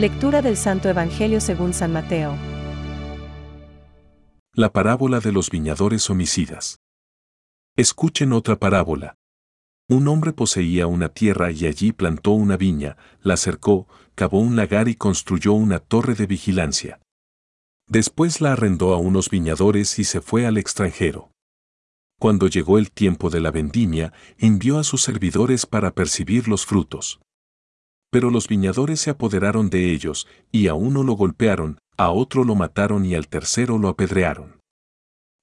Lectura del Santo Evangelio según San Mateo. La parábola de los viñadores homicidas. Escuchen otra parábola. Un hombre poseía una tierra y allí plantó una viña, la cercó, cavó un lagar y construyó una torre de vigilancia. Después la arrendó a unos viñadores y se fue al extranjero. Cuando llegó el tiempo de la vendimia, envió a sus servidores para percibir los frutos. Pero los viñadores se apoderaron de ellos, y a uno lo golpearon, a otro lo mataron y al tercero lo apedrearon.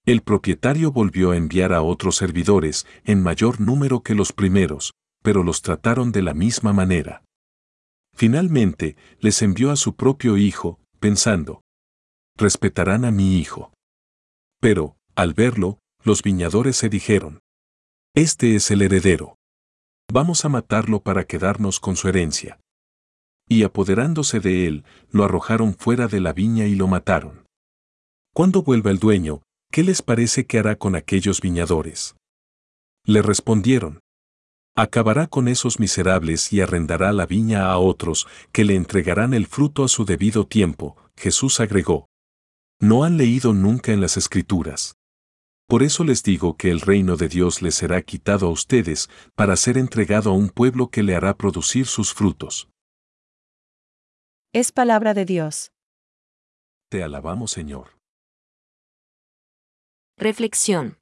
El propietario volvió a enviar a otros servidores, en mayor número que los primeros, pero los trataron de la misma manera. Finalmente, les envió a su propio hijo, pensando, respetarán a mi hijo. Pero, al verlo, los viñadores se dijeron, Este es el heredero. Vamos a matarlo para quedarnos con su herencia. Y apoderándose de él, lo arrojaron fuera de la viña y lo mataron. Cuando vuelva el dueño, ¿qué les parece que hará con aquellos viñadores? Le respondieron, acabará con esos miserables y arrendará la viña a otros, que le entregarán el fruto a su debido tiempo. Jesús agregó, no han leído nunca en las escrituras. Por eso les digo que el reino de Dios les será quitado a ustedes para ser entregado a un pueblo que le hará producir sus frutos. Es palabra de Dios. Te alabamos, Señor. Reflexión.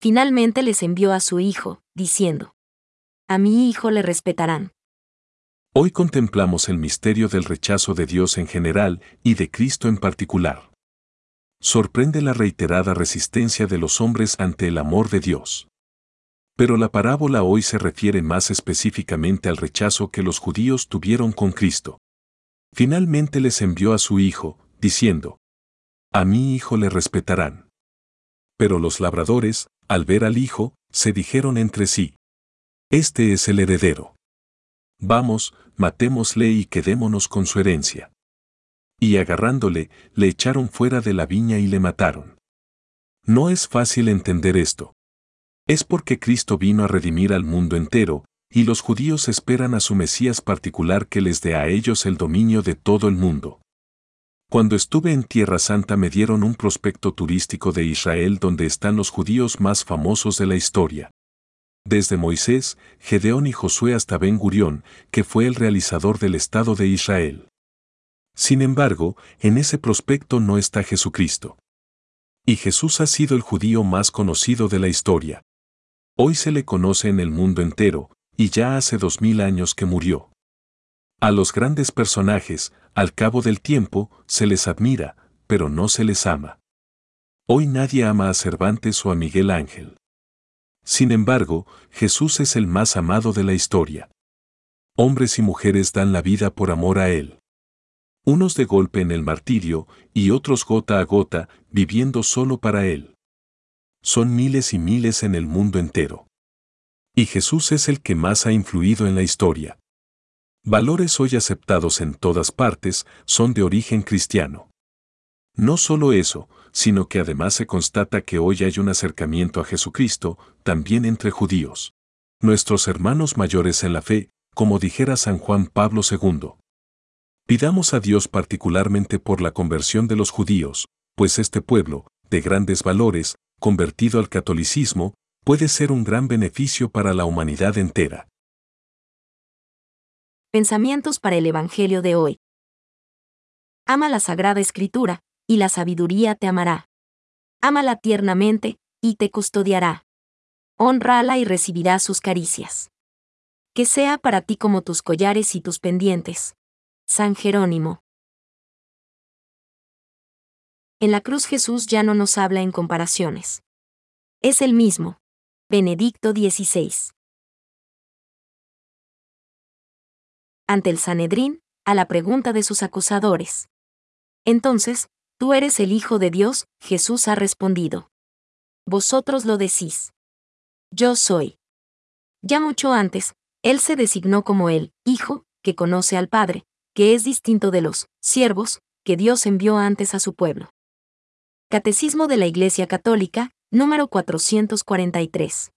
Finalmente les envió a su hijo, diciendo, A mi hijo le respetarán. Hoy contemplamos el misterio del rechazo de Dios en general y de Cristo en particular. Sorprende la reiterada resistencia de los hombres ante el amor de Dios. Pero la parábola hoy se refiere más específicamente al rechazo que los judíos tuvieron con Cristo. Finalmente les envió a su hijo, diciendo, A mi hijo le respetarán. Pero los labradores, al ver al hijo, se dijeron entre sí, Este es el heredero. Vamos, matémosle y quedémonos con su herencia. Y agarrándole, le echaron fuera de la viña y le mataron. No es fácil entender esto. Es porque Cristo vino a redimir al mundo entero, y los judíos esperan a su Mesías particular que les dé a ellos el dominio de todo el mundo. Cuando estuve en Tierra Santa me dieron un prospecto turístico de Israel donde están los judíos más famosos de la historia. Desde Moisés, Gedeón y Josué hasta Ben Gurión, que fue el realizador del Estado de Israel. Sin embargo, en ese prospecto no está Jesucristo. Y Jesús ha sido el judío más conocido de la historia. Hoy se le conoce en el mundo entero, y ya hace dos mil años que murió. A los grandes personajes, al cabo del tiempo, se les admira, pero no se les ama. Hoy nadie ama a Cervantes o a Miguel Ángel. Sin embargo, Jesús es el más amado de la historia. Hombres y mujeres dan la vida por amor a Él. Unos de golpe en el martirio y otros gota a gota, viviendo solo para Él. Son miles y miles en el mundo entero. Y Jesús es el que más ha influido en la historia. Valores hoy aceptados en todas partes son de origen cristiano. No solo eso, sino que además se constata que hoy hay un acercamiento a Jesucristo, también entre judíos. Nuestros hermanos mayores en la fe, como dijera San Juan Pablo II. Pidamos a Dios particularmente por la conversión de los judíos, pues este pueblo, de grandes valores, convertido al catolicismo, puede ser un gran beneficio para la humanidad entera. Pensamientos para el Evangelio de hoy. Ama la Sagrada Escritura, y la sabiduría te amará. Ámala tiernamente, y te custodiará. Honrala y recibirás sus caricias. Que sea para ti como tus collares y tus pendientes. San Jerónimo. En la cruz Jesús ya no nos habla en comparaciones. Es el mismo. Benedicto XVI. Ante el Sanedrín, a la pregunta de sus acusadores. Entonces, Tú eres el Hijo de Dios, Jesús ha respondido. Vosotros lo decís. Yo soy. Ya mucho antes, Él se designó como el Hijo, que conoce al Padre, que es distinto de los siervos, que Dios envió antes a su pueblo. Catecismo de la Iglesia Católica, número 443.